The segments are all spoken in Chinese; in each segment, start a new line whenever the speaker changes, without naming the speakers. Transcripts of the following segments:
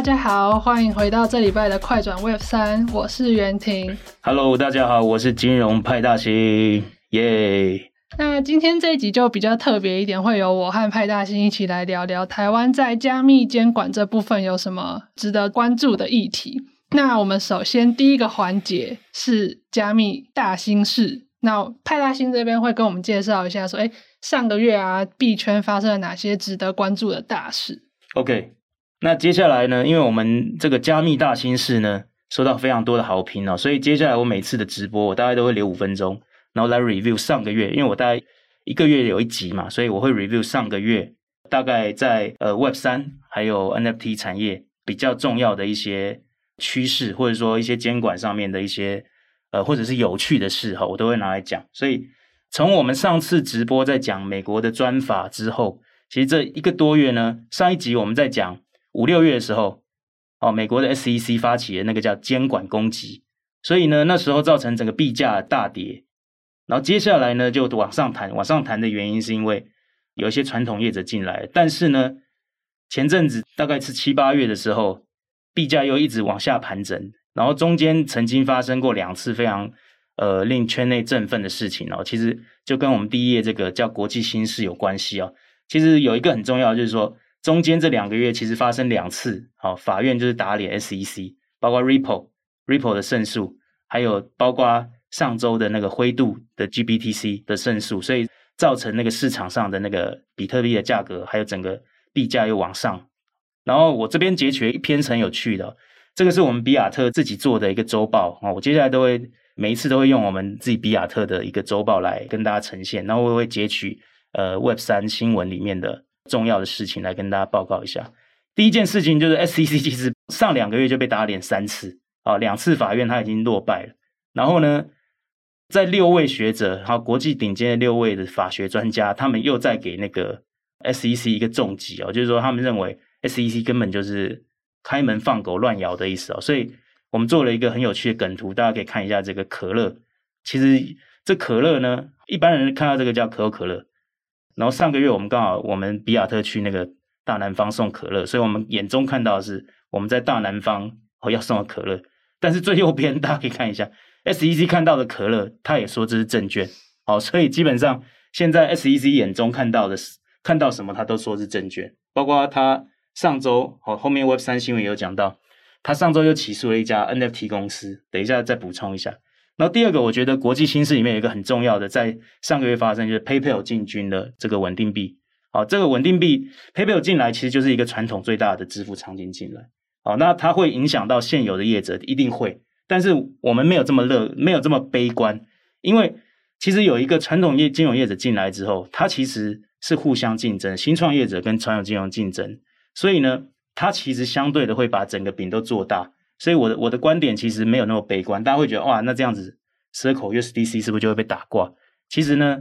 大家好，欢迎回到这礼拜的快转 Web 三，我是袁婷。
Hello，大家好，我是金融派大星，耶、yeah！
那今天这一集就比较特别一点，会由我和派大星一起来聊聊台湾在加密监管这部分有什么值得关注的议题。那我们首先第一个环节是加密大新事。那派大星这边会跟我们介绍一下，说，哎，上个月啊，币圈发生了哪些值得关注的大事
？OK，那接下来呢，因为我们这个加密大新事呢，收到非常多的好评哦，所以接下来我每次的直播，我大概都会留五分钟，然后来 review 上个月，因为我大概一个月有一集嘛，所以我会 review 上个月大概在呃 Web 三还有 NFT 产业比较重要的一些。趋势或者说一些监管上面的一些呃或者是有趣的事哈，我都会拿来讲。所以从我们上次直播在讲美国的专法之后，其实这一个多月呢，上一集我们在讲五六月的时候，哦，美国的 SEC 发起的那个叫监管攻击，所以呢那时候造成整个币价大跌，然后接下来呢就往上弹，往上弹的原因是因为有一些传统业者进来，但是呢前阵子大概是七八月的时候。币价又一直往下盘整，然后中间曾经发生过两次非常呃令圈内振奋的事情哦。其实就跟我们第一页这个叫国际新事有关系哦。其实有一个很重要，就是说中间这两个月其实发生两次，好，法院就是打脸 SEC，包括 Ripple Ripple 的胜诉，还有包括上周的那个灰度的 GBTC 的胜诉，所以造成那个市场上的那个比特币的价格，还有整个币价又往上。然后我这边截取了一篇很有趣的，这个是我们比亚特自己做的一个周报啊，我接下来都会每一次都会用我们自己比亚特的一个周报来跟大家呈现，然后我会截取呃 Web 三新闻里面的重要的事情来跟大家报告一下。第一件事情就是 SEC 其实上两个月就被打脸三次啊，两次法院他已经落败了。然后呢，在六位学者还有国际顶尖的六位的法学专家，他们又在给那个 SEC 一个重击哦，就是说他们认为。SEC 根本就是开门放狗乱咬的意思哦，所以我们做了一个很有趣的梗图，大家可以看一下这个可乐。其实这可乐呢，一般人看到这个叫可口可乐。然后上个月我们刚好我们比亚特去那个大南方送可乐，所以我们眼中看到的是我们在大南方哦要送的可乐。但是最右边大家可以看一下，SEC 看到的可乐，他也说这是证券。好，所以基本上现在 SEC 眼中看到的是看到什么，他都说是证券，包括他。上周哦，后面 Web 三新闻有讲到，他上周又起诉了一家 NFT 公司，等一下再补充一下。然后第二个，我觉得国际新事里面有一个很重要的，在上个月发生，就是 PayPal 进军的这个稳定币。好，这个稳定币 PayPal 进来，其实就是一个传统最大的支付场景进来。好，那它会影响到现有的业者，一定会。但是我们没有这么乐，没有这么悲观，因为其实有一个传统业金融业者进来之后，它其实是互相竞争，新创业者跟传统金融竞争。所以呢，它其实相对的会把整个饼都做大。所以我的我的观点其实没有那么悲观。大家会觉得哇，那这样子，Circle USDC 是不是就会被打挂？其实呢，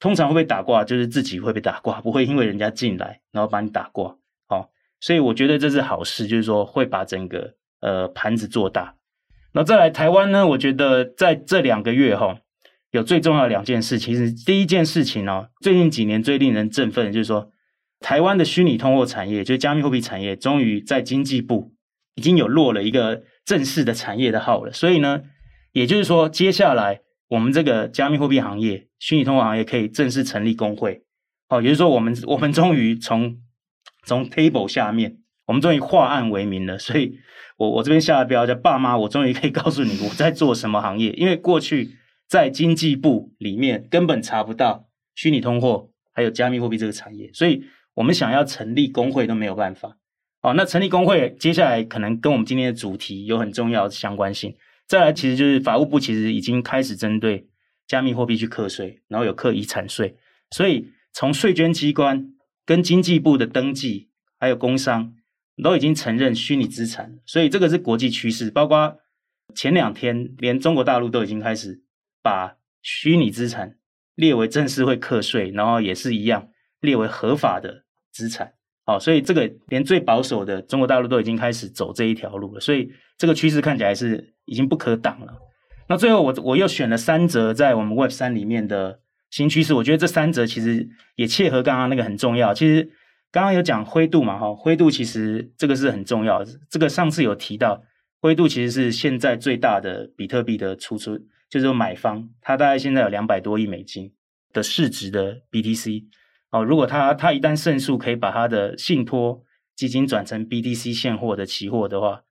通常会被打挂就是自己会被打挂，不会因为人家进来然后把你打挂。好，所以我觉得这是好事，就是说会把整个呃盘子做大。那再来台湾呢，我觉得在这两个月哈，有最重要的两件事。其实第一件事情呢，最近几年最令人振奋的就是说。台湾的虚拟通货产业，就是加密货币产业，终于在经济部已经有落了一个正式的产业的号了。所以呢，也就是说，接下来我们这个加密货币行业、虚拟通货行业可以正式成立工会。哦，也就是说，我们 我们终于从从 table 下面，我们终于化案为民了。所以我我这边下的标叫爸妈，我终于可以告诉你我在做什么行业。因为过去在经济部里面根本查不到虚拟通货还有加密货币这个产业，所以。我们想要成立工会都没有办法，哦，那成立公会，接下来可能跟我们今天的主题有很重要的相关性。再来，其实就是法务部其实已经开始针对加密货币去课税，然后有课遗产税，所以从税捐机关跟经济部的登记，还有工商都已经承认虚拟资产，所以这个是国际趋势。包括前两天，连中国大陆都已经开始把虚拟资产列为正式会课税，然后也是一样列为合法的。资产，好，所以这个连最保守的中国大陆都已经开始走这一条路了，所以这个趋势看起来是已经不可挡了。那最后我我又选了三则在我们 Web 三里面的新趋势，我觉得这三则其实也切合刚刚那个很重要。其实刚刚有讲灰度嘛，哈，灰度其实这个是很重要。这个上次有提到，灰度其实是现在最大的比特币的出出，就是说买方，它大概现在有两百多亿美金的市值的 BTC。哦，如果他他一旦胜诉，可以把他的信托基金转成 BTC 现货的期货的话，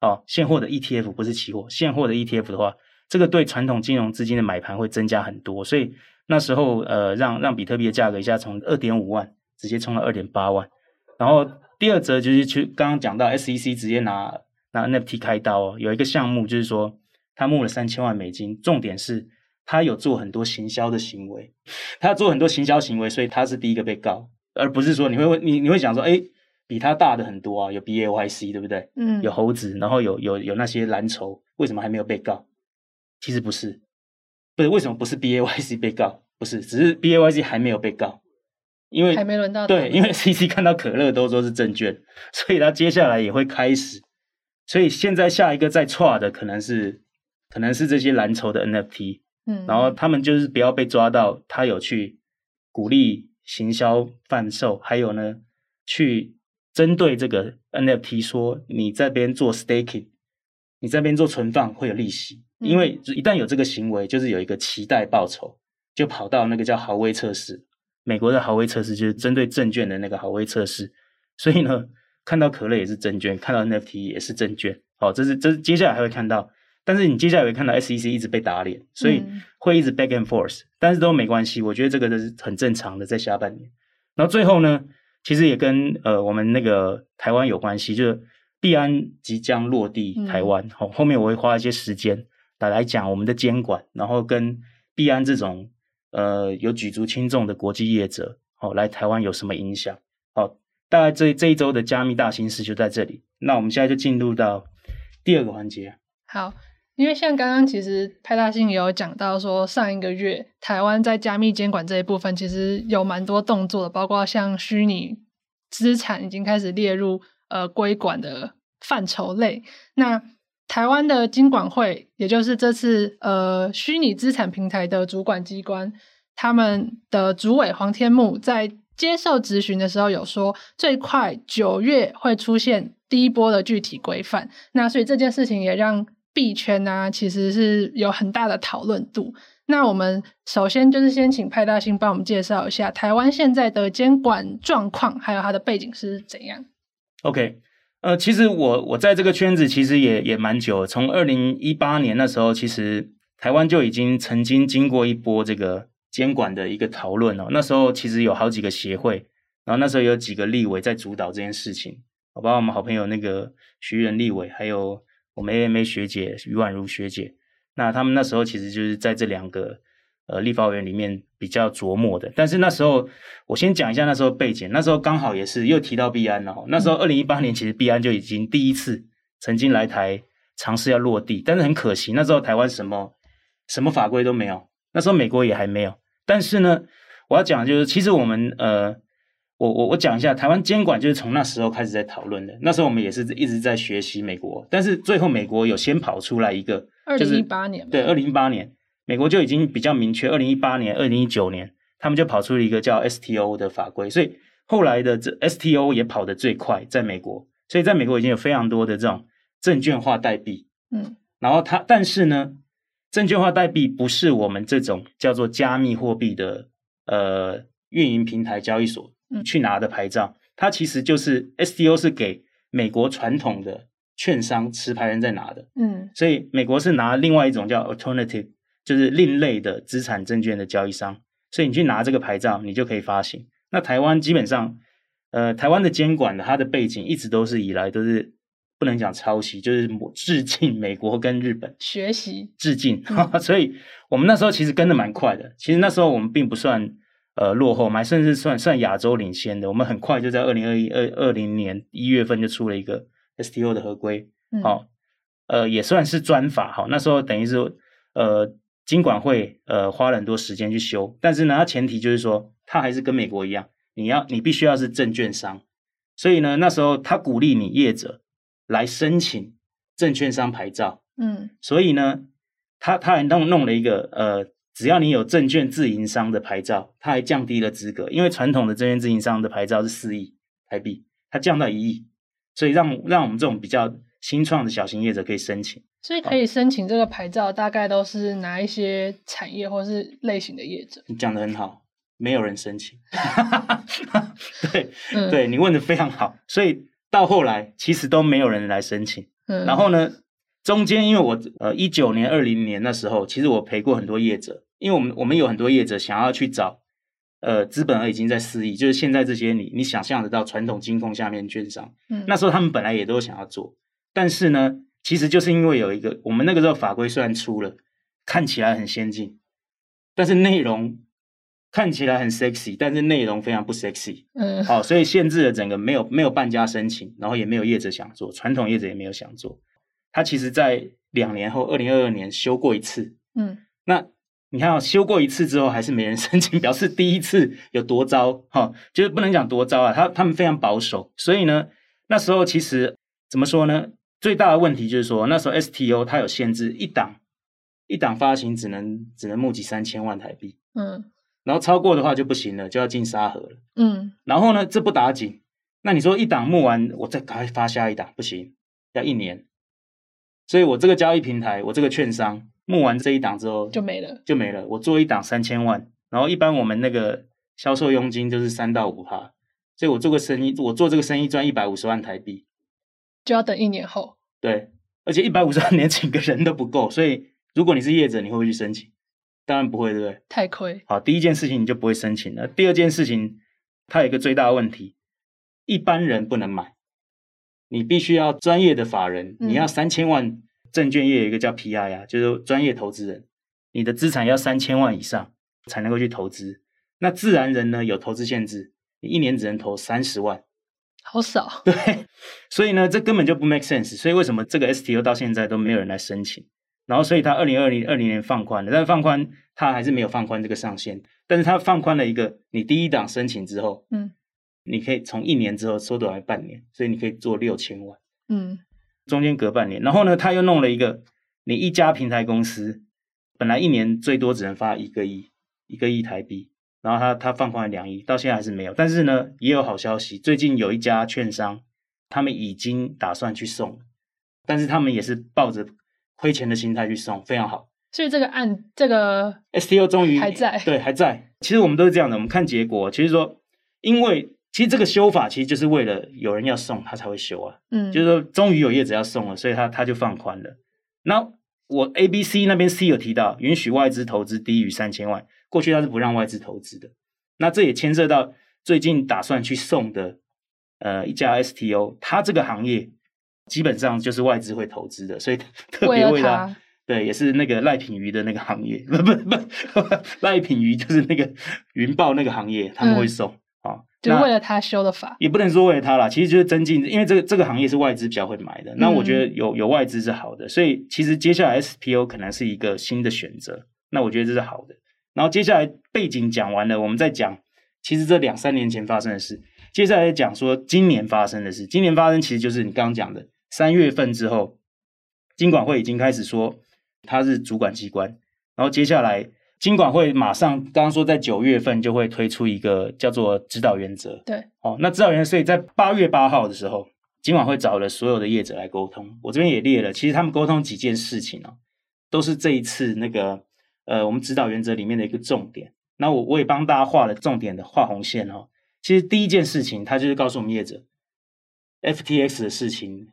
哦，现货的 ETF 不是期货，现货的 ETF 的话，这个对传统金融资金的买盘会增加很多。所以那时候呃，让让比特币的价格一下从二点五万直接冲到二点八万。然后第二则就是去刚刚讲到 SEC 直接拿拿 NFT 开刀哦，有一个项目就是说他募了三千万美金，重点是。他有做很多行销的行为，他做很多行销行为，所以他是第一个被告，而不是说你会问你你会想说，哎，比他大的很多啊，有 BAYC 对不对？嗯，有猴子，然后有有有那些蓝筹，为什么还没有被告？其实不是，不是为什么不是 BAYC 被告？不是，只是 BAYC 还没有被告，因为
还没轮到。
对，因为 CC 看到可乐都说是证券，所以他接下来也会开始，所以现在下一个再 try 的可能是可能是这些蓝筹的 NFT。嗯，然后他们就是不要被抓到，他有去鼓励行销贩售，还有呢，去针对这个 NFT 说，你这边做 staking，你这边做存放会有利息，因为一旦有这个行为，就是有一个期待报酬，就跑到那个叫豪威测试，美国的豪威测试就是针对证券的那个豪威测试，所以呢，看到可乐也是证券，看到 NFT 也是证券，好，这是这是接下来还会看到。但是你接下来会看到 SEC 一直被打脸，所以会一直 back and forth，嗯，但是都没关系，我觉得这个都是很正常的，在下半年。然后最后呢，其实也跟呃我们那个台湾有关系，就是币安即将落地台湾，好、嗯、后面我会花一些时间来来讲我们的监管，然后跟币安这种呃有举足轻重的国际业者，哦来台湾有什么影响？好，大概这这一周的加密大形势就在这里。那我们现在就进入到第二个环节，
好。因为像刚刚其实派大星也有讲到说，上一个月台湾在加密监管这一部分其实有蛮多动作的，包括像虚拟资产已经开始列入呃规管的范畴类。那台湾的金管会，也就是这次呃虚拟资产平台的主管机关，他们的主委黄天木在接受质询的时候有说，最快九月会出现第一波的具体规范。那所以这件事情也让币圈啊，其实是有很大的讨论度。那我们首先就是先请派大星帮我们介绍一下台湾现在的监管状况，还有它的背景是怎样。
OK，呃，其实我我在这个圈子其实也也蛮久，从二零一八年那时候，其实台湾就已经曾经经过一波这个监管的一个讨论哦。那时候其实有好几个协会，然后那时候有几个立委在主导这件事情，好吧我们好朋友那个徐仁立委，还有。我们 AMA 学姐于婉如学姐，那他们那时候其实就是在这两个呃立法委员里面比较琢磨的。但是那时候我先讲一下那时候背景，那时候刚好也是又提到币安了。那时候二零一八年其实币安就已经第一次曾经来台尝试要落地，但是很可惜那时候台湾什么什么法规都没有，那时候美国也还没有。但是呢，我要讲的就是其实我们呃。我我我讲一下，台湾监管就是从那时候开始在讨论的。那时候我们也是一直在学习美国，但是最后美国有先跑出来一个，就是二零一八年，对，二零一八年，美国就已经比较明确。二零一八年、二零一九年，他们就跑出了一个叫 STO 的法规，所以后来的这 STO 也跑得最快，在美国，所以在美国已经有非常多的这种证券化代币，嗯，然后它，但是呢，证券化代币不是我们这种叫做加密货币的呃运营平台交易所。去拿的牌照，它其实就是 STO 是给美国传统的券商持牌人在拿的，嗯，所以美国是拿另外一种叫 alternative，就是另类的资产证券的交易商，所以你去拿这个牌照，你就可以发行。那台湾基本上，呃，台湾的监管的它的背景一直都是以来都是不能讲抄袭，就是致敬美国跟日本
学习
致敬，嗯、所以我们那时候其实跟的蛮快的。其实那时候我们并不算。呃，落后嘛，甚至算算亚洲领先的。我们很快就在二零二一二二零年一月份就出了一个 STO 的合规，好、嗯，呃，也算是专法哈。那时候等于是呃，金管会呃花了很多时间去修，但是呢，它前提就是说，它还是跟美国一样，你要你必须要是证券商，所以呢，那时候他鼓励你业者来申请证券商牌照，嗯，所以呢，他他还弄弄了一个呃。只要你有证券自营商的牌照，它还降低了资格，因为传统的证券自营商的牌照是四亿，台币，它降到一亿，所以让让我们这种比较新创的小型业者可以申请。
所以可以申请这个牌照，大概都是哪一些产业或是类型的业者？
你讲的很好，没有人申请。对，嗯、对你问的非常好。所以到后来其实都没有人来申请。嗯、然后呢，中间因为我呃一九年、二零年那时候，其实我陪过很多业者，因为我们我们有很多业者想要去找呃资本额已经在四亿，就是现在这些你你想象得到传统金控下面券商，嗯，那时候他们本来也都想要做，但是呢。其实就是因为有一个，我们那个时候法规虽然出了，看起来很先进，但是内容看起来很 sexy，但是内容非常不 sexy。嗯，好，所以限制了整个没有没有半家申请，然后也没有业者想做，传统业者也没有想做。他其实在两年后，二零二二年修过一次。嗯，那你看，修过一次之后还是没人 申请，表示第一次有多糟哈，就是不能讲多糟啊，他他们非常保守，所以呢，那时候其实怎么说呢？最大的问题就是说，那时候 STO 它有限制，一档一档发行只能只能募集三千万台币，嗯，然后超过的话就不行了，就要进沙盒了，嗯，然后呢，这不打紧，那你说一档募完，我再赶快发下一档，不行，要一年，所以我这个交易平台，我这个券商募完这一档之后
就没了，
就没了，我做一档三千万，然后一般我们那个销售佣金就是三到五趴，所以我做个生意，我做这个生意赚一百五十万台币。
就要等一年后，
对，而且一百五十万连请个人都不够，所以如果你是业者，你会不会去申请？当然不会，对不对？
太亏。
好，第一件事情你就不会申请了。第二件事情，它有一个最大的问题，一般人不能买，你必须要专业的法人，你要三千万。证券业有一个叫 PI 啊，就是专业投资人，你的资产要三千万以上才能够去投资。那自然人呢，有投资限制，你一年只能投三十万。
好少，
对，所以呢，这根本就不 make sense。所以为什么这个 STO 到现在都没有人来申请？然后，所以他二零二零二零年放宽了，但是放宽他还是没有放宽这个上限。但是他放宽了一个，你第一档申请之后，嗯，你可以从一年之后缩短为半年，所以你可以做六千万，嗯，中间隔半年。然后呢，他又弄了一个，你一家平台公司本来一年最多只能发一个亿，一个亿台币。然后他他放宽了两亿，到现在还是没有。但是呢，也有好消息，最近有一家券商，他们已经打算去送，但是他们也是抱着亏钱的心态去送，非常好。
所以这个案，这个
STO 终于
还在，
对，还在。其实我们都是这样的，我们看结果。其实说，因为其实这个修法其实就是为了有人要送，他才会修啊。嗯，就是说，终于有业者要送了，所以他他就放宽了。那我 A、B、C 那边 C 有提到，允许外资投资低于三千万。过去他是不让外资投资的，那这也牵涉到最近打算去送的，呃，一家 STO，它这个行业基本上就是外资会投资的，所以特别为了对，也是那个赖品鱼的那个行业，不不不，赖品鱼就是那个云豹那个行业，他们会送
就为了他修的法，
也不能说为了他啦，其实就是增进，因为这个这个行业是外资比较会买的，那我觉得有有外资是好的，所以其实接下来 SPO 可能是一个新的选择，那我觉得这是好的。然后接下来背景讲完了，我们再讲，其实这两三年前发生的事。接下来讲说今年发生的事。今年发生其实就是你刚刚讲的三月份之后，金管会已经开始说它是主管机关。然后接下来金管会马上刚刚说在九月份就会推出一个叫做指导原则。
对，
哦，那指导原则，所以在八月八号的时候，金管会找了所有的业者来沟通。我这边也列了，其实他们沟通几件事情哦，都是这一次那个。呃，我们指导原则里面的一个重点，那我我也帮大家画了重点的画红线哦。其实第一件事情，他就是告诉我们业者，FTX 的事情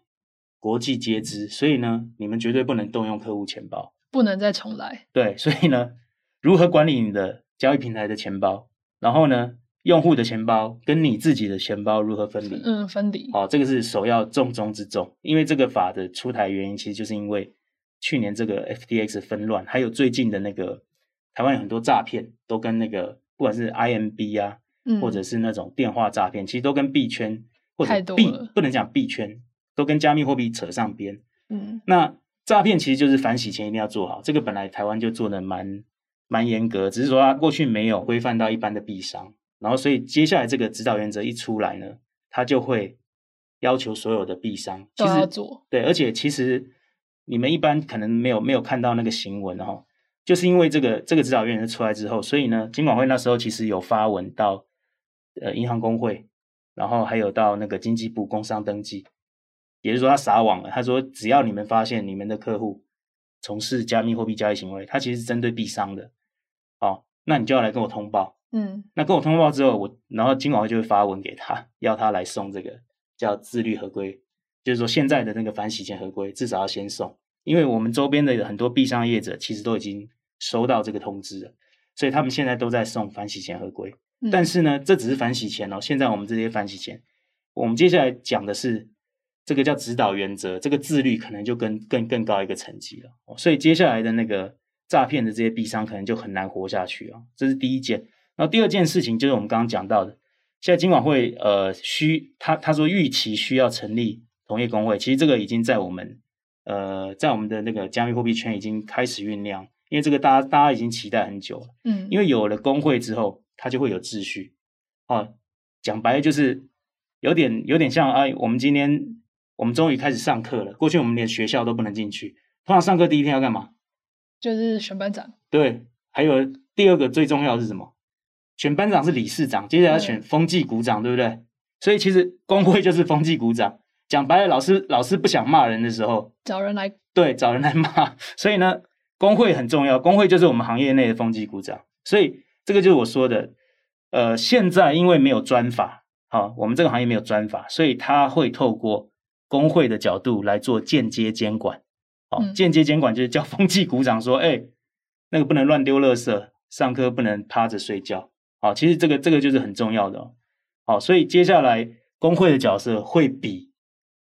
国际皆知，所以呢，你们绝对不能动用客户钱包，
不能再重来。
对，所以呢，如何管理你的交易平台的钱包，然后呢，用户的钱包跟你自己的钱包如何分离？
嗯，分离。
哦，这个是首要重中之重，因为这个法的出台原因，其实就是因为。去年这个 FTX 纷乱，还有最近的那个台湾有很多诈骗，都跟那个不管是 IMB 啊，嗯、或者是那种电话诈骗，其实都跟币圈或者币不能讲币圈，都跟加密货币扯上边。嗯，那诈骗其实就是反洗钱一定要做好，这个本来台湾就做的蛮蛮严格，只是说他过去没有规范到一般的币商，然后所以接下来这个指导原则一出来呢，他就会要求所有的币商其实做对，而且其实。你们一般可能没有没有看到那个行文哦，就是因为这个这个指导原则出来之后，所以呢，金管会那时候其实有发文到呃银行工会，然后还有到那个经济部工商登记，也就是说他撒网了。他说只要你们发现你们的客户从事加密货币交易行为，他其实是针对币商的，哦，那你就要来跟我通报。
嗯，
那跟我通报之后，我然后金管会就会发文给他，要他来送这个叫自律合规，就是说现在的那个反洗钱合规至少要先送，因为我们周边的很多币商业者其实都已经收到这个通知了，所以他们现在都在送反洗钱合规。嗯、但是呢，这只是反洗钱哦。现在我们这些反洗钱，我们接下来讲的是这个叫指导原则，这个自律可能就更更更高一个层级了。所以接下来的那个诈骗的这些币商可能就很难活下去啊。这是第一件。然后第二件事情就是我们刚刚讲到的，现在金管会呃需他他说预期需要成立同业公会，其实这个已经在我们呃在我们的那个加密货币圈已经开始酝酿，因为这个大家大家已经期待很久了，嗯，因为有了公会之后，它就会有秩序，哦，讲白了就是有点有点像哎，我们今天我们终于开始上课了，过去我们连学校都不能进去，通常上课第一天要干嘛？
就是选班长，
对，还有第二个最重要的是什么？选班长是理事长，接下来要选风纪股长，对不对？所以其实工会就是风纪股长。讲白了，老师老师不想骂人的时候，
找人来，
对，找人来骂。所以呢，工会很重要，工会就是我们行业内的风纪股长。所以这个就是我说的，呃，现在因为没有专法，好，我们这个行业没有专法，所以他会透过工会的角度来做间接监管。好，间接监管就是叫风气股长说，哎，那个不能乱丢垃圾，上课不能趴着睡觉。好，其实这个这个就是很重要的哦。好，所以接下来工会的角色会比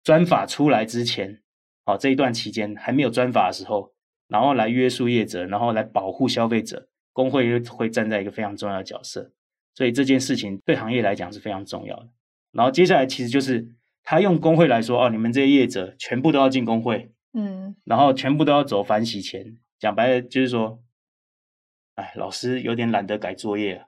专法出来之前，好，这一段期间还没有专法的时候，然后来约束业者，然后来保护消费者，工会会站在一个非常重要的角色。所以这件事情对行业来讲是非常重要的。然后接下来其实就是他用工会来说，哦，你们这些业者全部都要进工会，嗯，然后全部都要走反洗钱。讲白了就是说，哎，老师有点懒得改作业啊。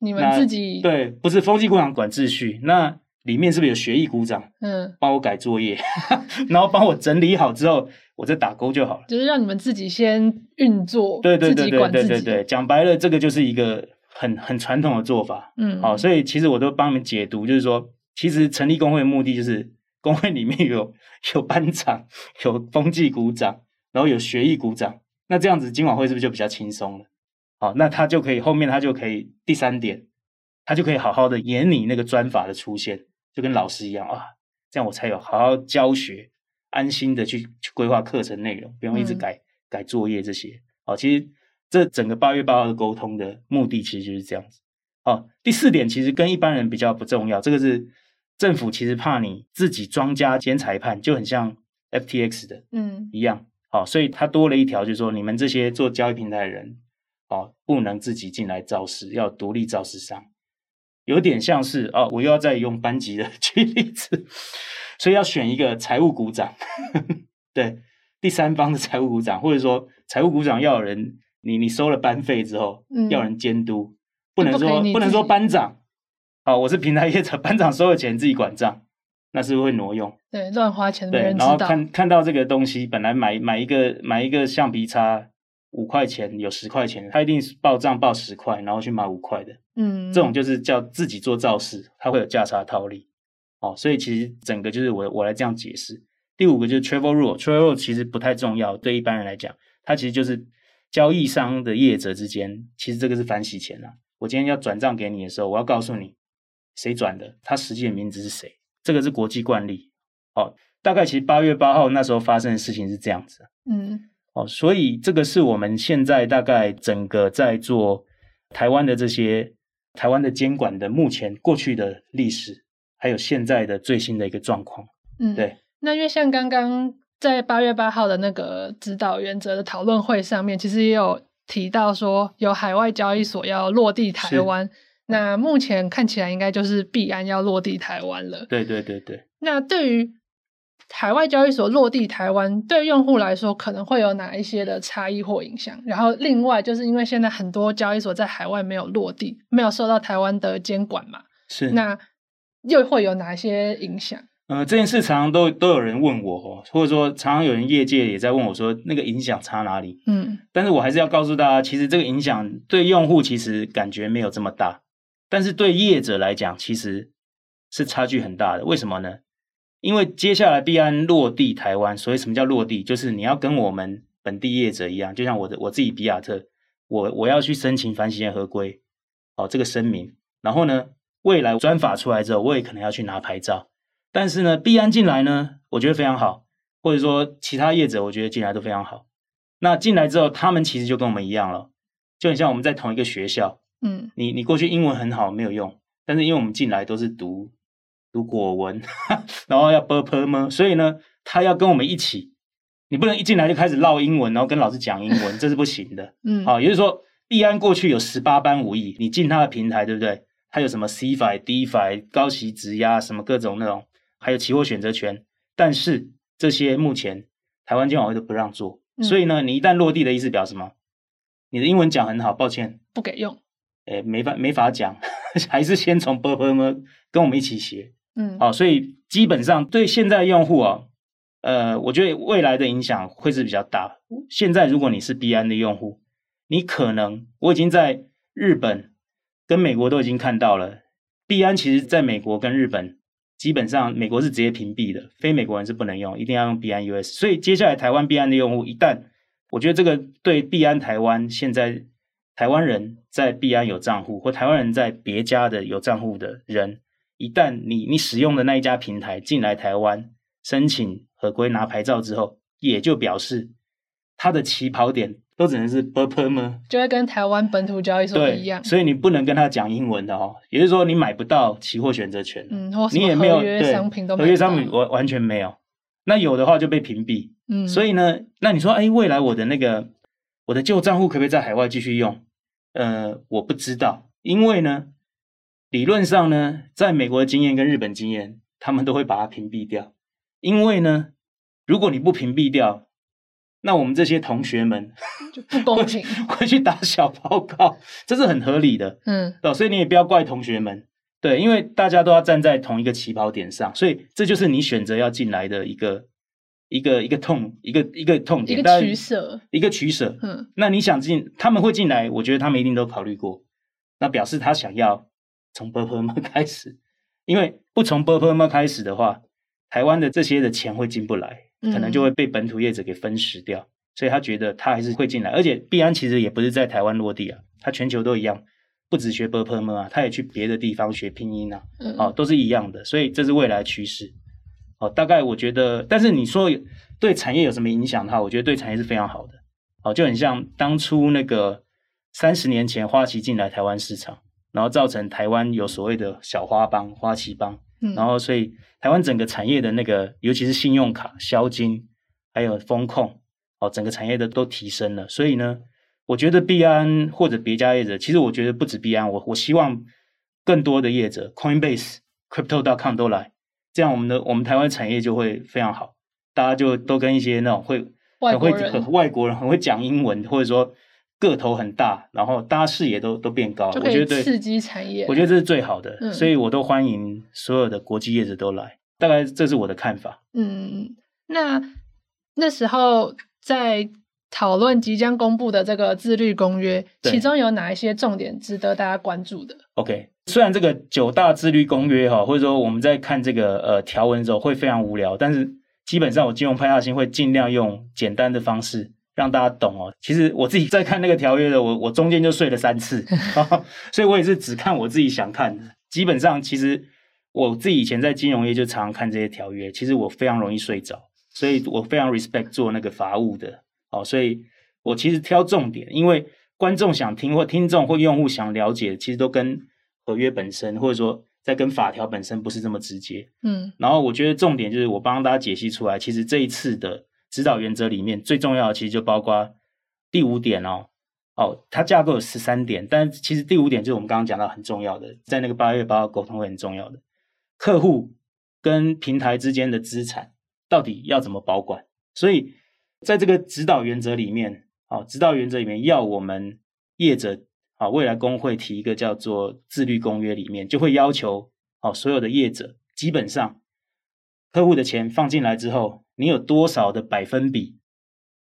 你们自己
对，不是风纪股长管秩序，那里面是不是有学艺股长？嗯，帮我改作业，然后帮我整理好之后，我再打勾就好了。
就是让你们自己先运作，
对对对对对对对。讲白了，这个就是一个很很传统的做法。嗯，好，所以其实我都帮你们解读，就是说，其实成立工会的目的就是，公会里面有有班长，有风纪股长，然后有学艺股长，那这样子今晚会是不是就比较轻松了？好，那他就可以后面他就可以第三点，他就可以好好的演你那个专法的出现，就跟老师一样啊，这样我才有好好教学，安心的去去规划课程内容，不用一直改、嗯、改作业这些。好，其实这整个八月八号的沟通的目的其实就是这样子。好，第四点其实跟一般人比较不重要，这个是政府其实怕你自己庄家兼裁判，就很像 FTX 的嗯一样。好，所以他多了一条，就是说你们这些做交易平台的人。哦，不能自己进来造势，要独立造势商，有点像是哦，我又要再用班级的 举例子，所以要选一个财务股长，对，第三方的财务股长，或者说财务股长要有人，你你收了班费之后，嗯、要有人监督，不能说不，不能说班长，哦，我是平台业者，班长收了钱自己管账，那是不是会挪用？
对，乱花钱的人
对，然后看看到这个东西，本来买买一个买一个橡皮擦。五块钱有十块钱，他一定是报账报十块，然后去买五块的。嗯，这种就是叫自己做造势，他会有价差套利。哦，所以其实整个就是我我来这样解释。第五个就是 travel rule，travel rule 其实不太重要，对一般人来讲，它其实就是交易商的业者之间，其实这个是反洗钱啊。我今天要转账给你的时候，我要告诉你谁转的，他实际的名字是谁，这个是国际惯例。哦，大概其实八月八号那时候发生的事情是这样子。嗯。哦，所以这个是我们现在大概整个在做台湾的这些台湾的监管的目前过去的历史，还有现在的最新的一个状况。嗯，对。
那因为像刚刚在八月八号的那个指导原则的讨论会上面，其实也有提到说有海外交易所要落地台湾。那目前看起来应该就是币安要落地台湾了。
对对对对。
那对于海外交易所落地台湾，对用户来说可能会有哪一些的差异或影响？然后另外就是因为现在很多交易所在海外没有落地，没有受到台湾的监管嘛，
是
那又会有哪些影响？
呃，这件事常常都都有人问我哦，或者说常常有人业界也在问我说那个影响差哪里？嗯，但是我还是要告诉大家，其实这个影响对用户其实感觉没有这么大，但是对业者来讲，其实是差距很大的。为什么呢？因为接下来必安落地台湾，所以什么叫落地？就是你要跟我们本地业者一样，就像我的我自己比亚特，我我要去申请反洗钱合规，哦，这个声明。然后呢，未来专法出来之后，我也可能要去拿牌照。但是呢，必安进来呢，我觉得非常好，或者说其他业者，我觉得进来都非常好。那进来之后，他们其实就跟我们一样了，就很像我们在同一个学校。
嗯，
你你过去英文很好没有用，但是因为我们进来都是读读果文，然后要波泼嘛，所以呢，他要跟我们一起，你不能一进来就开始唠英文，然后跟老师讲英文，这是不行的。
嗯，
好，也就是说，利安过去有十八般武艺，你进他的平台对不对？他有什么 CFI、DFI、高级质押什么各种那种，还有期货选择权，但是这些目前台湾金管会都不让做，所以呢，你一旦落地的意思表示什么？你的英文讲很好，抱歉，
不给用。
哎，没法没法讲，还是先从波波们跟我们一起学，
嗯，
好，所以基本上对现在用户啊，呃，我觉得未来的影响会是比较大。现在如果你是币安的用户，你可能我已经在日本跟美国都已经看到了，币安其实在美国跟日本基本上美国是直接屏蔽的，非美国人是不能用，一定要用币安 US。所以接下来台湾币安的用户一旦，我觉得这个对币安台湾现在。台湾人在碧安有账户，或台湾人在别家的有账户的人，一旦你你使用的那一家平台进来台湾申请合规拿牌照之后，也就表示他的起跑点都只能是 purple 吗？
就会跟台湾本土交易所一样，
所以你不能跟他讲英文的哦。也就是说，你买不到期货选择权，
嗯，
你也没有
合约商品，
合约商品完完全没有。那有的话就被屏蔽，
嗯。
所以呢，那你说，哎，未来我的那个我的旧账户可不可以在海外继续用？呃，我不知道，因为呢，理论上呢，在美国的经验跟日本经验，他们都会把它屏蔽掉，因为呢，如果你不屏蔽掉。那我们这些同学们
就不公平，
会去打小报告，这是很合理的，
嗯，
对，所以你也不要怪同学们，对，因为大家都要站在同一个起跑点上，所以这就是你选择要进来的一个一个一个痛，一个一个痛点，
一个取舍，
一个取舍。
嗯，
那你想进，他们会进来，我觉得他们一定都考虑过。那表示他想要从 BPM 开始，因为不从 BPM 开始的话，台湾的这些的钱会进不来，可能就会被本土业者给分食掉。所以他觉得他还是会进来，而且必安其实也不是在台湾落地啊，他全球都一样，不止学 BPM 啊，他也去别的地方学拼音啊，啊，都是一样的。所以这是未来趋势。哦，大概我觉得，但是你说对产业有什么影响的话，我觉得对产业是非常好的，哦，就很像当初那个三十年前花旗进来台湾市场，然后造成台湾有所谓的小花帮、花旗帮。
嗯、
然后，所以台湾整个产业的那个，尤其是信用卡、销金，还有风控，哦，整个产业的都提升了。所以呢，我觉得币安或者别家业者，其实我觉得不止币安，我我希望更多的业者，Coinbase、Crypto.com 都来，这样我们的我们台湾产业就会非常好，大家就都跟一些那种会很会很外国人很会讲英文，或者说。个头很大，然后大家视野都都变高，我觉得
刺激产业，
我觉得这是最好的，
嗯，
所以我都欢迎所有的国际业者都来，大概这是我的看法。
嗯，那那时候在讨论即将公布的这个自律公约，其中有哪一些重点值得大家关注的
？OK，虽然这个九大自律公约哈，或者说我们在看这个呃条文的时候会非常无聊，但是基本上我金融派大星会尽量用简单的方式。让大家懂哦，其实我自己在看那个条约的，我我中间就睡了三次，所以我也是只看我自己想看的。基本上，其实我自己以前在金融业就常常看这些条约，其实我非常容易睡着，所以我非常 respect 做那个法务的哦，所以我其实挑重点，因为观众想听或听众或用户想了解，其实都跟合约本身或者说在跟法条本身不是这么直接，
嗯，
然后我觉得重点就是我帮大家解析出来，其实这一次的。指导原则里面最重要的，其实就包括第五点哦，哦，它架构有十三点，但其实第五点就是我们刚刚讲到很重要的，在那个八月八号沟通会很重要的，客户跟平台之间的资产到底要怎么保管？所以在这个指导原则里面，哦，指导原则里面要我们业者啊，未来工会提一个叫做自律公约里面，就会要求哦，所有的业者基本上客户的钱放进来之后。你有多少的百分比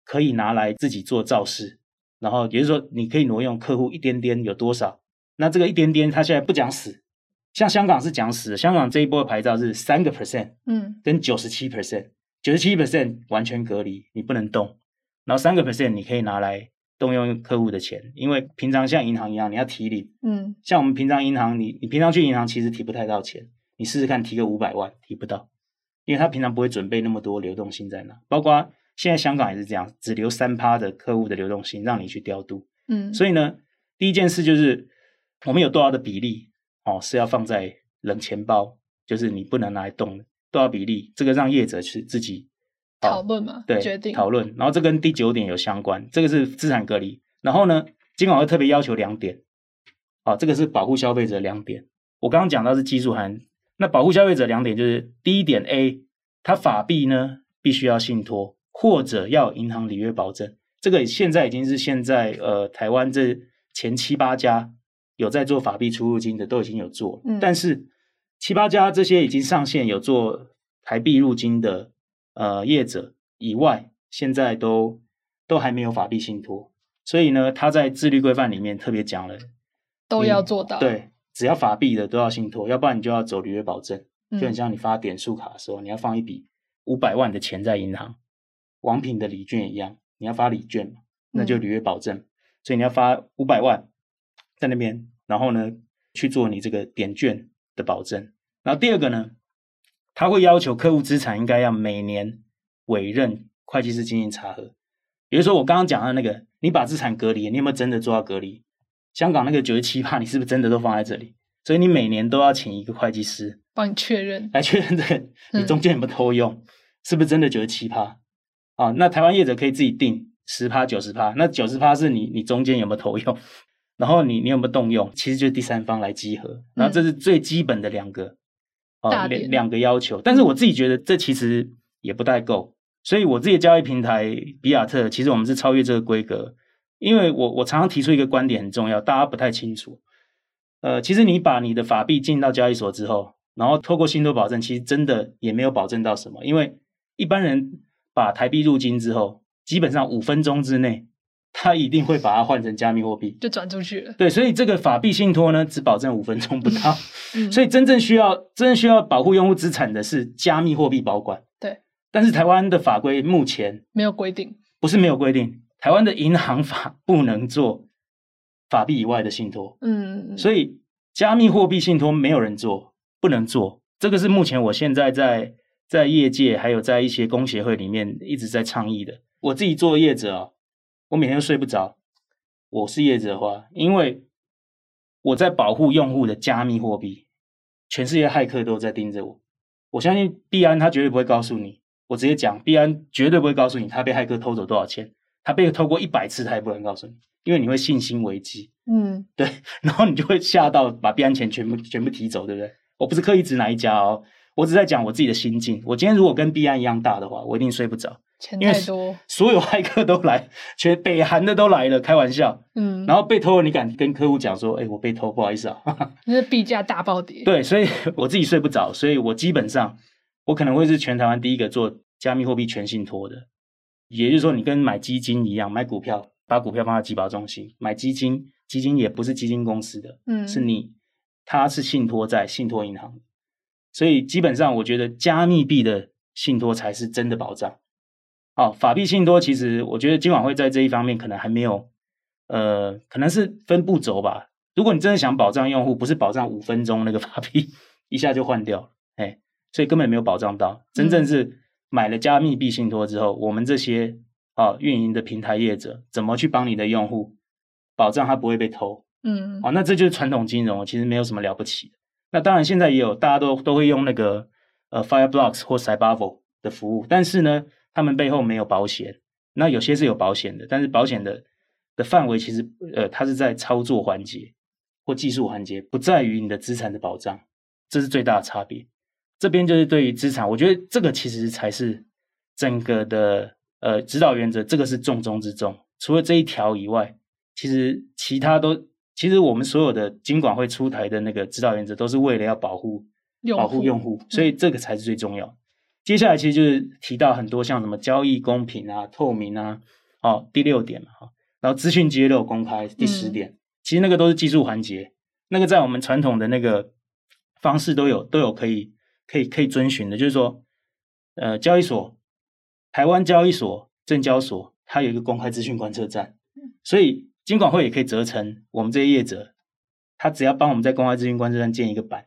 可以拿来自己做造势？然后也就是说，你可以挪用客户一点点有多少？那这个一点点，他现在不讲死，像香港是讲死的，香港这一波的牌照是三个 percent，
嗯，
跟九十七 percent，九十七 percent 完全隔离，你不能动，然后三个 percent 你可以拿来动用客户的钱，因为平常像银行一样，你要提领，
嗯，
像我们平常银行，你你平常去银行其实提不太到钱，你试试看提个五百万，提不到，因为他平常不会准备那么多流动性在那，包括现在香港也是这样，只留三趴的客户的流动性让你去调度，
嗯，
所以呢，第一件事就是我们有多少的比例。哦，是要放在冷钱包，就是你不能拿来动的多少比例，这个让业者去自己
讨论嘛，
对，
决定
讨论。然后这跟第九点有相关，这个是资产隔离。然后呢，金管会特别要求两点，哦，这个是保护消费者两点。我刚刚讲到是技术含，那保护消费者两点就是第一点 A，它法币呢必须要信托或者要银行履约保证，这个现在已经是现在呃台湾这前七八家。有在做法币出入金的都已经有做，嗯、但是七八家这些已经上线有做台币入金的呃业者以外，现在都都还没有法币信托，所以呢，他在自律规范里面特别讲了，
都要做到。
对，只要法币的都要信托，要不然你就要走履约保证，就很像你发点数卡的时候，嗯、你要放一笔五百万的钱在银行，王品的礼券一样，你要发礼券嘛，那就履约保证，嗯、所以你要发五百万。在那边，然后呢，去做你这个点券的保证。然后第二个呢，他会要求客户资产应该要每年委任会计师进行查核。比如说我刚刚讲的那个，你把资产隔离，你有没有真的做到隔离？香港那个九十七趴，你是不是真的都放在这里？所以你每年都要请一个会计师
帮你确认，
来确认这个你中间有没有偷用，嗯、是不是真的九十七趴？啊，那台湾业者可以自己定十趴、九十趴，那九十趴是你你中间有没有偷用？然后你你有没有动用？其实就是第三方来集合，然后这是最基本的两个哦两点两个要求。但是我自己觉得这其实也不太够，所以我自己的交易平台比亚特，其实我们是超越这个规格。因为我我常常提出一个观点很重要，大家不太清楚。呃，其实你把你的法币进到交易所之后，然后透过信托保证，其实真的也没有保证到什么，因为一般人把台币入金之后，基本上五分钟之内。他一定会把它换成加密货币，
就转出去了。
对，所以这个法币信托呢，只保证五分钟不到。嗯、所以真正需要、真正需要保护用户资产的是加密货币保管。
对，
但是台湾的法规目前
没有规定，
不是没有规定，台湾的银行法不能做法币以外的信托。嗯，所以加密货币信托没有人做，不能做。这个是目前我现在在在业界还有在一些工协会里面一直在倡议的。我自己做业者啊。我每天都睡不着。我是业者的话，因为我在保护用户的加密货币，全世界骇客都在盯着我。我相信币安他绝对不会告诉你，我直接讲，币安绝对不会告诉你他被骇客偷走多少钱，他被偷过一百次，他也不能告诉你，因为你会信心危机。嗯，对，然后你就会吓到把币安钱全部全部提走，对不对？我不是刻意指哪一家哦，我只在讲我自己的心境。我今天如果跟币安一样大的话，我一定睡不着。
钱太多，
所有骇客都来，全北韩的都来了，开玩笑。嗯，然后被偷了，你敢跟客户讲说：“哎、欸，我被偷，不好意思啊。”
那是币价大暴跌。
对，所以我自己睡不着，所以我基本上我可能会是全台湾第一个做加密货币全信托的。也就是说，你跟买基金一样，买股票，把股票放在集保中心，买基金，基金也不是基金公司的，嗯，是你，它是信托在信托银行，所以基本上我觉得加密币的信托才是真的保障。好，法币信托其实我觉得今晚会在这一方面可能还没有，呃，可能是分步骤吧。如果你真的想保障用户，不是保障五分钟那个法币一下就换掉了，哎，所以根本没有保障到。真正是买了加密币信托之后，我们这些啊运营的平台业者怎么去帮你的用户保障他不会被偷？嗯，哦，那这就是传统金融，其实没有什么了不起的。那当然现在也有大家都都会用那个呃 Fireblocks 或 Cybervault 的服务，但是呢。他们背后没有保险，那有些是有保险的，但是保险的的范围其实，呃，它是在操作环节或技术环节，不在于你的资产的保障，这是最大的差别。这边就是对于资产，我觉得这个其实才是整个的呃指导原则，这个是重中之重。除了这一条以外，其实其他都，其实我们所有的金管会出台的那个指导原则，都是为了要保
护
保护用户，所以这个才是最重要。接下来其实就是提到很多像什么交易公平啊、透明啊，哦，第六点嘛，哈，然后资讯揭露公开，第十点，嗯、其实那个都是技术环节，那个在我们传统的那个方式都有都有可以可以可以遵循的，就是说，呃，交易所、台湾交易所、证交所，它有一个公开资讯观测站，所以金管会也可以责成我们这些业者，他只要帮我们在公开资讯观测站建一个板，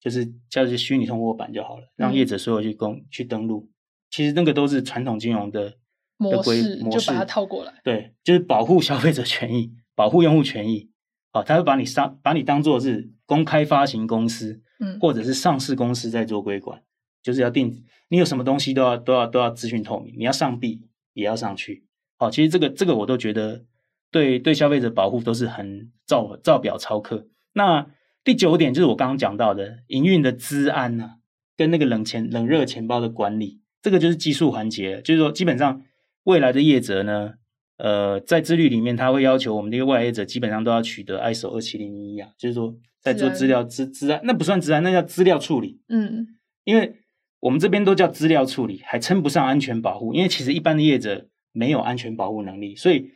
就是叫做虚拟通货板就好了，让业者所有去公、嗯、去登录。其实那个都是传统金融的
模式，
模式
就把它套过来。
对，就是保护消费者权益，保护用户权益。哦，他会把你上把你当做是公开发行公司，嗯，或者是上市公司在做规管，就是要定你有什么东西都要都要都要资讯透明，你要上币也要上去。好、哦，其实这个这个我都觉得对对消费者保护都是很照照表操课。那第九点就是我刚刚讲到的营运的资安呐、啊，跟那个冷钱冷热钱包的管理。这个就是技术环节，就是说，基本上未来的业者呢，呃，在自律里面，他会要求我们这个外来业者基本上都要取得 ISO 二七零一啊，就是说，在做资料资资安，那不算资安，那叫资料处理。嗯，因为我们这边都叫资料处理，还称不上安全保护，因为其实一般的业者没有安全保护能力，所以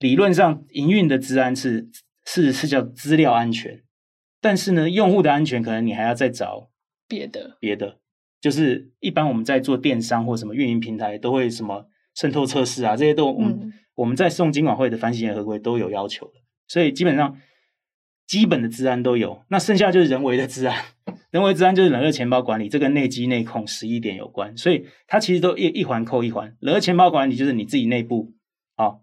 理论上营运的资安是是是叫资料安全，但是呢，用户的安全可能你还要再找
别的
别的。就是一般我们在做电商或什么运营平台，都会什么渗透测试啊，这些都我们、嗯、我们在送金管会的反洗钱合规都有要求的，所以基本上基本的治安都有。那剩下就是人为的治安，人为治安就是冷热钱包管理，这跟内机内控十一点有关，所以它其实都一一环扣一环。冷热钱包管理就是你自己内部啊，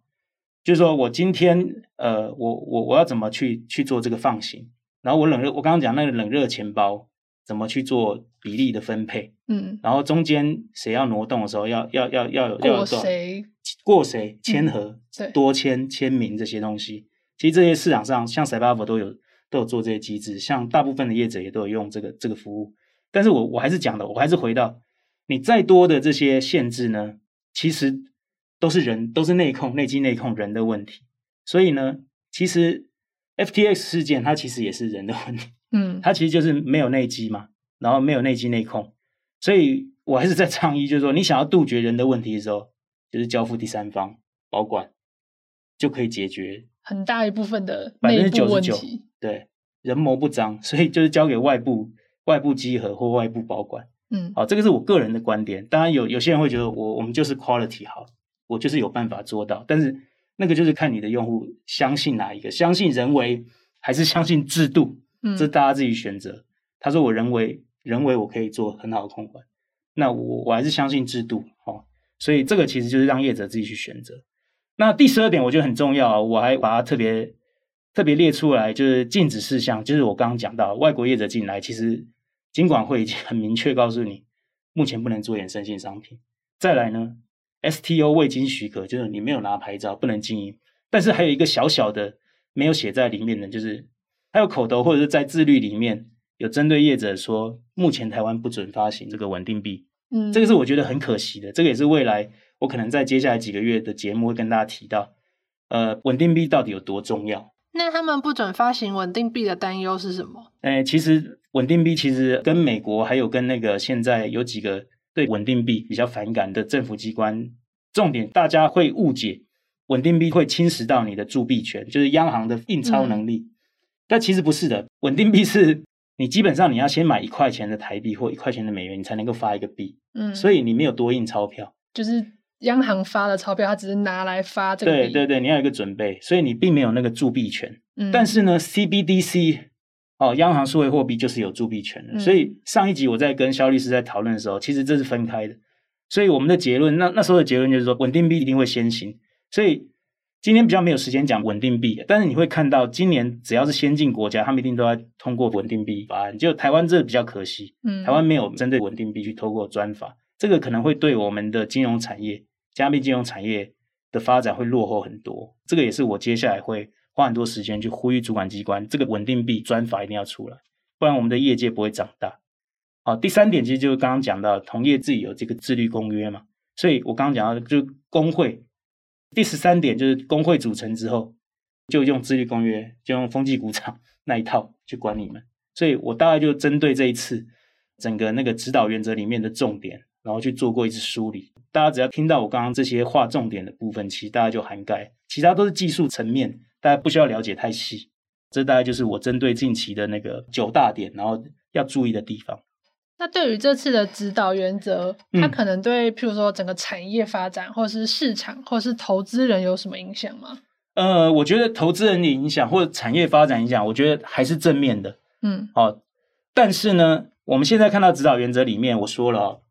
就是说我今天呃，我我我要怎么去去做这个放行，然后我冷热，我刚刚讲那个冷热钱包。怎么去做比例的分配？嗯，然后中间谁要挪动的时候，要要要要有
过谁
过谁签合，
对，
多签签名这些东西。其实这些市场上像 Cyberver 都有都有做这些机制，像大部分的业者也都有用这个这个服务。但是我我还是讲的，我还是回到你再多的这些限制呢，其实都是人都是内控内机内控人的问题。所以呢，其实 FTX 事件它其实也是人的问题。嗯，它其实就是没有内机嘛，然后没有内机内控，所以我还是在倡议，就是说你想要杜绝人的问题的时候，就是交付第三方保管，就可以解决
很大一部分的。百分之九十九，
对，人模不张，所以就是交给外部外部稽核或外部保管。嗯，好，这个是我个人的观点。当然有有些人会觉得我我们就是 quality 好，我就是有办法做到，但是那个就是看你的用户相信哪一个，相信人为还是相信制度。这大家自己选择。嗯、他说：“我人为人为，我可以做很好的控管。那我我还是相信制度哦。所以这个其实就是让业者自己去选择。那第十二点我觉得很重要啊，我还把它特别特别列出来，就是禁止事项。就是我刚刚讲到，外国业者进来，其实金管会已经很明确告诉你，目前不能做衍生性商品。再来呢，STO 未经许可，就是你没有拿牌照，不能经营。但是还有一个小小的没有写在里面的，就是。”还有口头或者是在自律里面有针对业者说，目前台湾不准发行这个稳定币，嗯，这个是我觉得很可惜的。这个也是未来我可能在接下来几个月的节目会跟大家提到，呃，稳定币到底有多重要？
那他们不准发行稳定币的担忧是什么？
诶，其实稳定币其实跟美国还有跟那个现在有几个对稳定币比较反感的政府机关，重点大家会误解，稳定币会侵蚀到你的铸币权，就是央行的印钞能力。嗯但其实不是的，稳定币是你基本上你要先买一块钱的台币或一块钱的美元，你才能够发一个币。嗯，所以你没有多印钞票，
就是央行发的钞票，它只是拿来发这个币。
对对对，你要有一个准备，所以你并没有那个铸币权。嗯，但是呢，CBDC 哦，央行数位货币就是有铸币权的。嗯，所以上一集我在跟肖律师在讨论的时候，其实这是分开的。所以我们的结论，那那时候的结论就是说，稳定币一定会先行。所以。今天比较没有时间讲稳定币，但是你会看到今年只要是先进国家，他们一定都要通过稳定币法案。就台湾这个比较可惜，嗯，台湾没有针对稳定币去透过专法，这个可能会对我们的金融产业、加密金融产业的发展会落后很多。这个也是我接下来会花很多时间去呼吁主管机关，这个稳定币专法一定要出来，不然我们的业界不会长大。好，第三点其实就是刚刚讲到同业自己有这个自律公约嘛，所以我刚刚讲到就是工会。第十三点就是工会组成之后，就用自律公约，就用风纪股长 那一套去管你们。所以我大概就针对这一次整个那个指导原则里面的重点，然后去做过一次梳理。大家只要听到我刚刚这些划重点的部分，其实大家就涵盖，其他都是技术层面，大家不需要了解太细。这大概就是我针对近期的那个九大点，然后要注意的地方。
那对于这次的指导原则，它可能对譬如说整个产业发展，或是市场，或是投资人有什么影响吗？
呃，我觉得投资人的影响或者产业发展影响，我觉得还是正面的。
嗯，
好，但是呢，我们现在看到指导原则里面，我说了，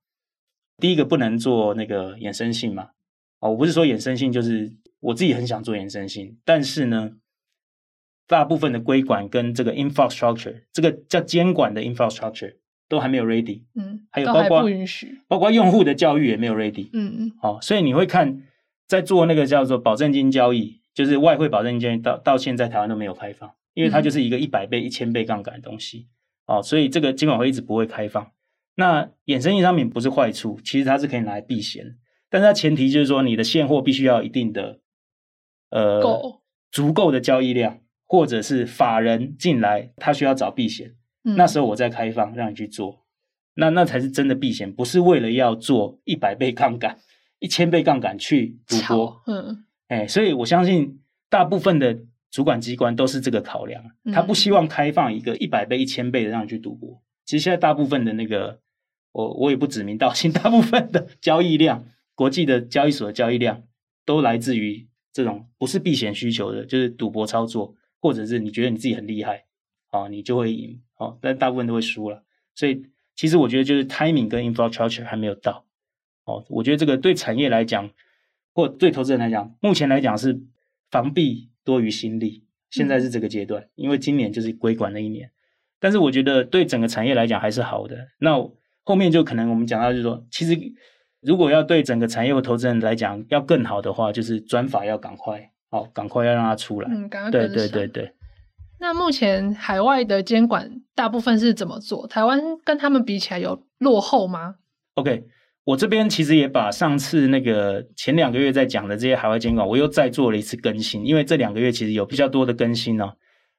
第一个不能做那个衍生性嘛。哦，我不是说衍生性，就是我自己很想做衍生性，但是呢，大部分的规管跟这个 infrastructure，这个叫监管的 infrastructure 都还没有 ready。
嗯，
还有包括
不允许，
包括用户的教育也没有 ready。
嗯嗯，
好，所以你会看在做那个叫做保证金交易。就是外汇保证金到到现在台湾都没有开放，因为它就是一个一百倍、一千倍杠杆的东西哦，所以这个监管会一直不会开放。那衍生性商品不是坏处，其实它是可以拿来避险，但是它前提就是说你的现货必须要有一定的呃足够的交易量，或者是法人进来他需要找避险，
嗯、
那时候我再开放让你去做，那那才是真的避险，不是为了要做一百倍杠杆、一千倍杠杆去赌博，
嗯。
哎，所以我相信大部分的主管机关都是这个考量，他不希望开放一个一百倍、一千倍的让你去赌博。其实现在大部分的那个，我我也不指名道姓，大部分的交易量，国际的交易所的交易量，都来自于这种不是避险需求的，就是赌博操作，或者是你觉得你自己很厉害，啊，你就会赢，哦，但大部分都会输了。所以其实我觉得就是 timing 跟 infrastructure 还没有到，哦，我觉得这个对产业来讲。或对投资人来讲，目前来讲是防弊多于心力，现在是这个阶段，嗯、因为今年就是规管的一年。但是我觉得对整个产业来讲还是好的。那后面就可能我们讲到，就是说，其实如果要对整个产业或投资人来讲要更好的话，就是专法要赶快，好，赶快要让它出来。
嗯，赶快
对对对对。
那目前海外的监管大部分是怎么做？台湾跟他们比起来有落后吗
？OK。我这边其实也把上次那个前两个月在讲的这些海外监管，我又再做了一次更新，因为这两个月其实有比较多的更新呢、哦。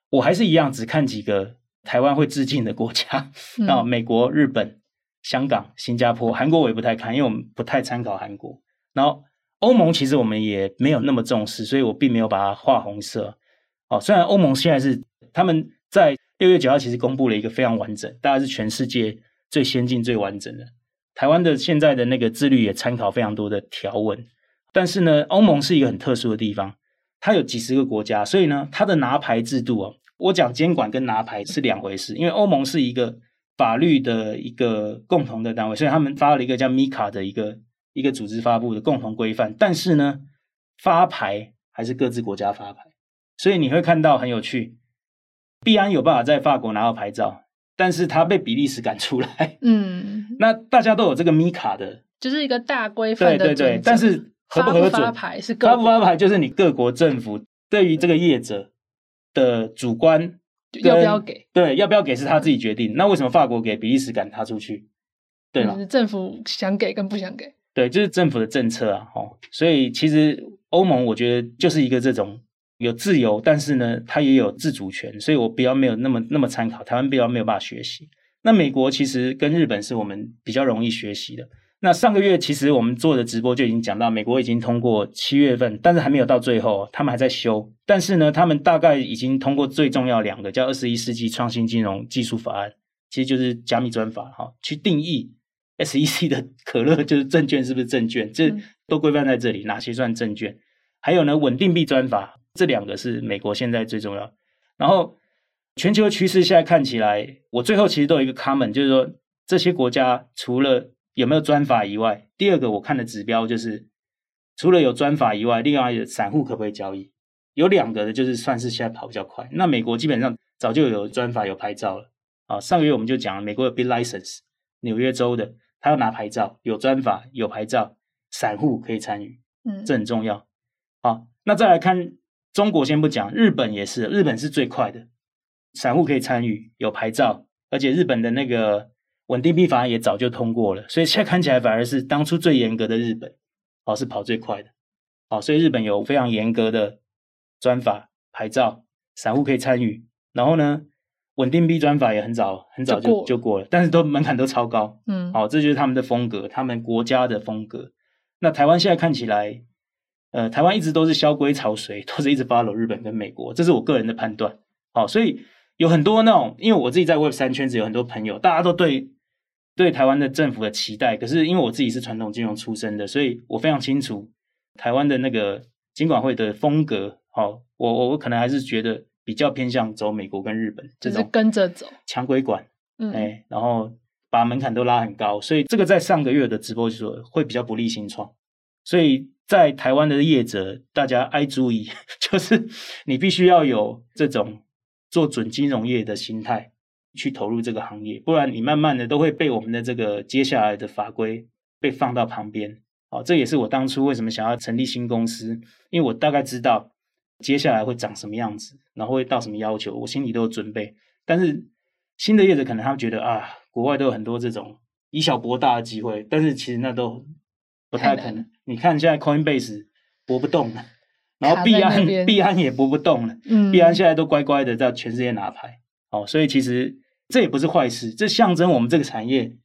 我还是一样只看几个台湾会致敬的国家啊，美国、日本、香港、新加坡、韩国我也不太看，因为我们不太参考韩国。然后欧盟其实我们也没有那么重视，所以我并没有把它画红色。哦，虽然欧盟现在是他们在六月九号其实公布了一个非常完整，大概是全世界最先进、最完整的。台湾的现在的那个自律也参考非常多的条文，但是呢，欧盟是一个很特殊的地方，它有几十个国家，所以呢，它的拿牌制度哦，我讲监管跟拿牌是两回事，因为欧盟是一个法律的一个共同的单位，所以他们发了一个叫 MiCA 的一个一个组织发布的共同规范，但是呢，发牌还是各自国家发牌，所以你会看到很有趣，币安有办法在法国拿到牌照。但是他被比利时赶出来，
嗯，
那大家都有这个米卡的，
就是一个大规范的，
对对对。但是合不合准？
发牌是各
发不发牌，就是你各国政府对于这个业者的主观
要不要给？
对，要不要给是他自己决定。那为什么法国给比利时赶他出去？对吗？
政府想给跟不想给？
对，就是政府的政策啊，哦，所以其实欧盟我觉得就是一个这种。有自由，但是呢，它也有自主权，所以我比较没有那么那么参考。台湾比较没有办法学习。那美国其实跟日本是我们比较容易学习的。那上个月其实我们做的直播就已经讲到，美国已经通过七月份，但是还没有到最后，他们还在修。但是呢，他们大概已经通过最重要两个，叫二十一世纪创新金融技术法案，其实就是加密专法哈，去定义 SEC 的可乐就是证券是不是证券，这都规范在这里，哪些算证券？还有呢，稳定币专法。这两个是美国现在最重要。然后全球趋势现在看起来，我最后其实都有一个 comment，就是说这些国家除了有没有专法以外，第二个我看的指标就是除了有专法以外，另外有散户可不可以交易？有两个的就是算是现在跑比较快。那美国基本上早就有专法有牌照了啊。上个月我们就讲了美国有 BitLicense，纽约州的他要拿牌照，有专法有牌照，散户可以参与，嗯，这很重要。好，那再来看。中国先不讲，日本也是，日本是最快的，散户可以参与，有牌照，而且日本的那个稳定币法案也早就通过了，所以现在看起来反而是当初最严格的日本，哦，是跑最快的，哦，所以日本有非常严格的专法牌照，散户可以参与，然后呢，稳定币专法也很早很早就就过，了，但是都门槛都超高，
嗯，
好，哦，这就是他们的风格，他们国家的风格。那台湾现在看起来。呃，台湾一直都是萧规曹随，都是一直 follow 日本跟美国，这是我个人的判断。好，所以有很多那种，因为我自己在 Web 三圈子有很多朋友，大家都对对台湾的政府的期待。可是因为我自己是传统金融出身的，所以我非常清楚台湾的那个金管会的风格。好，我我我可能还是觉得比较偏向走美国跟日本这种，
就是跟着走，
强规管，
嗯，
哎，然后把门槛都拉很高，所以这个在上个月的直播就说会比较不利新创，所以。在台湾的业者，大家爱注意，就是你必须要有这种做准金融业的心态去投入这个行业，不然你慢慢的都会被我们的这个接下来的法规被放到旁边。哦，这也是我当初为什么想要成立新公司，因为我大概知道接下来会长什么样子，然后会到什么要求，我心里都有准备。但是新的业者可能他们觉得啊，国外都有很多这种以小博大的机会，但是其实那都。不太可能，你看现在 Coinbase 博不动了，然后币安币安也博不动了，嗯，币安现在都乖乖的在全世界拿牌，哦，所以其实这也不是坏事，这象征我们这个产业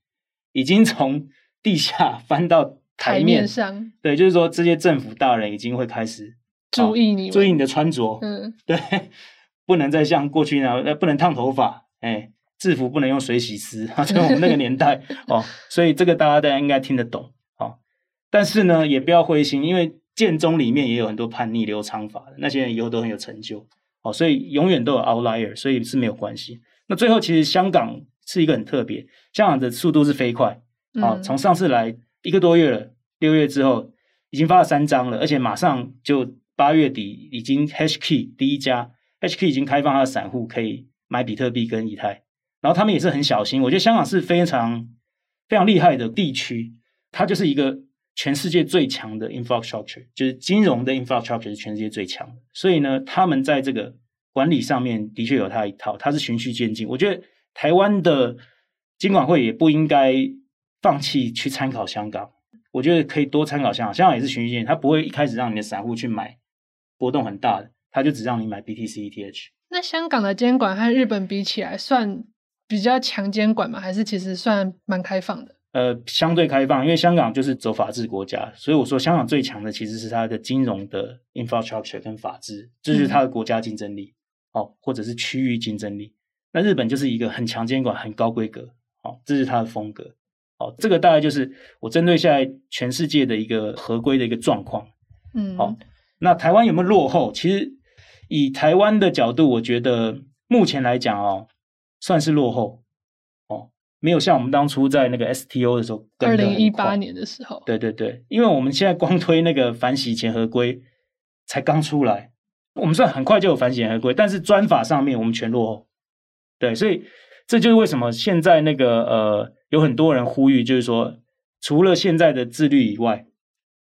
已经从地下 翻到台面，
上，
对，就是说这些政府大人已经会开始
注意你，
注意你的穿着，
嗯，
对，不能再像过去那样，不能烫头发，哎，制服不能用水洗丝，在我们那个年代，哦，所以这个大家大家应该听得懂。但是呢，也不要灰心，因为建中里面也有很多叛逆留长发的那些人，以后都很有成就，哦，所以永远都有 outlier，所以是没有关系。那最后其实香港是一个很特别，香港的速度是飞快，啊、哦，从上次来一个多月了，六月之后已经发了三张了，而且马上就八月底已经 HK 第一家 HK 已经开放它的散户可以买比特币跟以太，然后他们也是很小心，我觉得香港是非常非常厉害的地区，它就是一个。全世界最强的 infrastructure 就是金融的 infrastructure 是全世界最强的，所以呢，他们在这个管理上面的确有他一套，他是循序渐进。我觉得台湾的金管会也不应该放弃去参考香港，我觉得可以多参考香港，香港也是循序渐进，他不会一开始让你的散户去买波动很大的，他就只让你买 BTC ETH。
那香港的监管和日本比起来，算比较强监管吗？还是其实算蛮开放的？
呃，相对开放，因为香港就是走法治国家，所以我说香港最强的其实是它的金融的 infrastructure 跟法治，这就是它的国家竞争力，嗯、哦，或者是区域竞争力。那日本就是一个很强监管、很高规格，哦，这是它的风格，哦，这个大概就是我针对现在全世界的一个合规的一个状况，
嗯，
好、哦，那台湾有没有落后？其实以台湾的角度，我觉得目前来讲哦，算是落后。没有像我们当初在那个 STO 的时候，
二零一八年的时候，
对对对，因为我们现在光推那个反洗钱合规才刚出来，我们算很快就有反洗钱合规，但是专法上面我们全落后，对，所以这就是为什么现在那个呃有很多人呼吁，就是说除了现在的自律以外，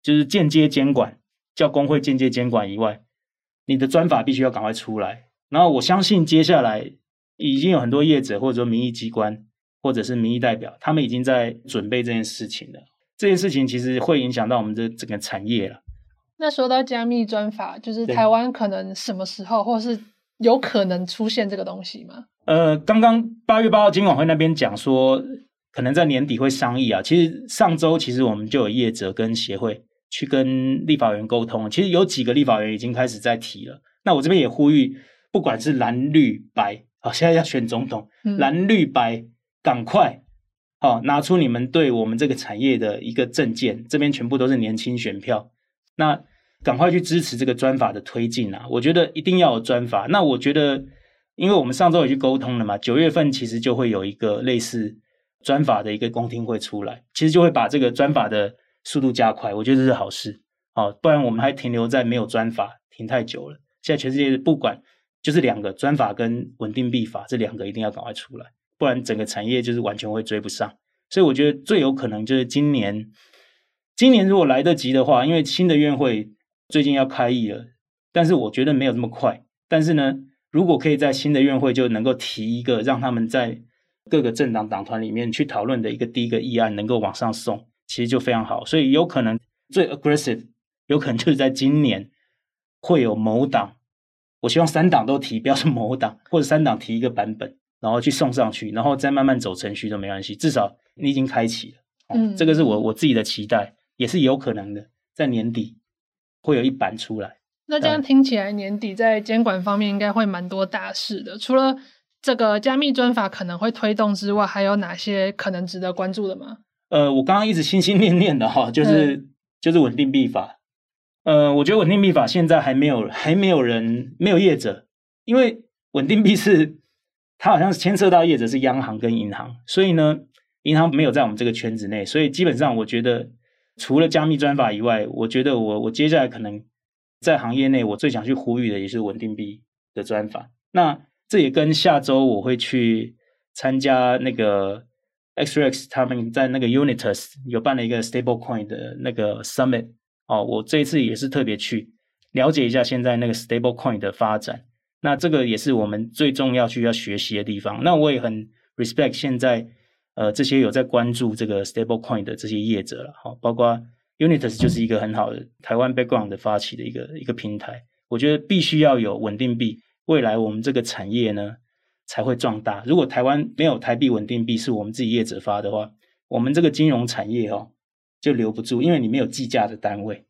就是间接监管，叫工会间接监管以外，你的专法必须要赶快出来，然后我相信接下来已经有很多业者或者说民意机关。或者是民意代表，他们已经在准备这件事情了。这件事情其实会影响到我们的整个产业了。
那说到加密专法，就是台湾可能什么时候，或是有可能出现这个东西吗？
呃，刚刚八月八号金管会那边讲说，可能在年底会商议啊。其实上周其实我们就有业者跟协会去跟立法员沟通，其实有几个立法员已经开始在提了。那我这边也呼吁，不管是蓝绿白，啊，现在要选总统，嗯、蓝绿白。赶快，好、哦、拿出你们对我们这个产业的一个政见，这边全部都是年轻选票。那赶快去支持这个专法的推进啊！我觉得一定要有专法。那我觉得，因为我们上周也去沟通了嘛，九月份其实就会有一个类似专法的一个公听会出来，其实就会把这个专法的速度加快。我觉得这是好事，哦，不然我们还停留在没有专法停太久了。现在全世界不管就是两个专法跟稳定币法这两个一定要赶快出来。不然整个产业就是完全会追不上，所以我觉得最有可能就是今年。今年如果来得及的话，因为新的院会最近要开议了，但是我觉得没有这么快。但是呢，如果可以在新的院会就能够提一个让他们在各个政党党团里面去讨论的一个第一个议案，能够往上送，其实就非常好。所以有可能最 aggressive，有可能就是在今年会有某党，我希望三党都提，不要说某党或者三党提一个版本。然后去送上去，然后再慢慢走程序都没关系，至少你已经开启了。嗯，这个是我我自己的期待，也是有可能的，在年底会有一版出来。
那这样听起来，年底在监管方面应该会蛮多大事的。除了这个加密专法可能会推动之外，还有哪些可能值得关注的吗？
呃，我刚刚一直心心念念的哈，就是、嗯、就是稳定币法。呃，我觉得稳定币法现在还没有还没有人没有业者，因为稳定币是它好像是牵涉到业者是央行跟银行，所以呢，银行没有在我们这个圈子内，所以基本上我觉得除了加密专法以外，我觉得我我接下来可能在行业内我最想去呼吁的也是稳定币的专法。那这也跟下周我会去参加那个 XRX 他们在那个 Unitas 有办了一个 Stablecoin 的那个 Summit。哦，我这一次也是特别去了解一下现在那个 stable coin 的发展，那这个也是我们最重要需要学习的地方。那我也很 respect 现在呃这些有在关注这个 stable coin 的这些业者了，哈，包括 Unitas 就是一个很好的台湾 background 的发起的一个一个平台。我觉得必须要有稳定币，未来我们这个产业呢才会壮大。如果台湾没有台币稳定币是我们自己业者发的话，我们这个金融产业哦。就留不住，因为你没有计价的单位，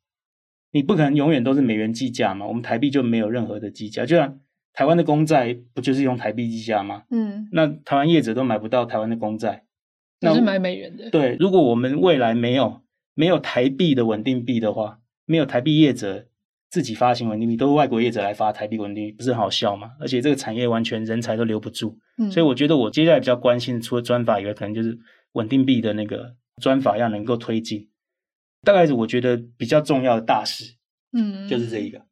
你不可能永远都是美元计价嘛。我们台币就没有任何的计价，就像台湾的公债不就是用台币计价吗？嗯，那台湾业者都买不到台湾的公债，
那是买美元的。
对，如果我们未来没有没有台币的稳定币的话，没有台币业者自己发行稳定币，都是外国业者来发台币稳定币，不是很好笑吗？而且这个产业完全人才都留不住，嗯，所以我觉得我接下来比较关心的，除了专法以外，可能就是稳定币的那个。专法要能够推进，大概是我觉得比较重要的大事，嗯，就是这一个。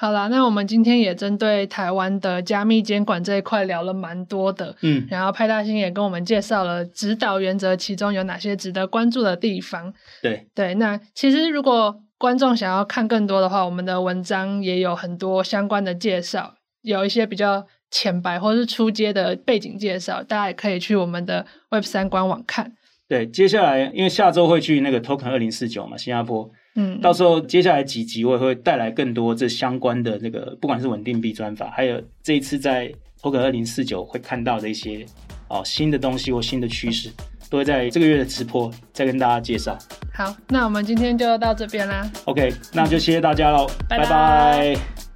好啦，那我们今天也针对台湾的加密监管这一块聊了蛮多的，嗯，然后派大星也跟我们介绍了指导原则，其中有哪些值得关注的地方。
对
对，那其实如果观众想要看更多的话，我们的文章也有很多相关的介绍，有一些比较浅白或是出街的背景介绍，大家也可以去我们的 Web 三官网看。
对，接下来因为下周会去那个 Token 二零四九嘛，新加坡，嗯，到时候接下来几集我也会带来更多这相关的这个，不管是稳定币专法，还有这一次在 Token 二零四九会看到的一些哦新的东西或新的趋势，都会在这个月的直播再跟大家介绍。
好，那我们今天就到这边啦。
OK，那就谢谢大家喽，拜拜。拜拜。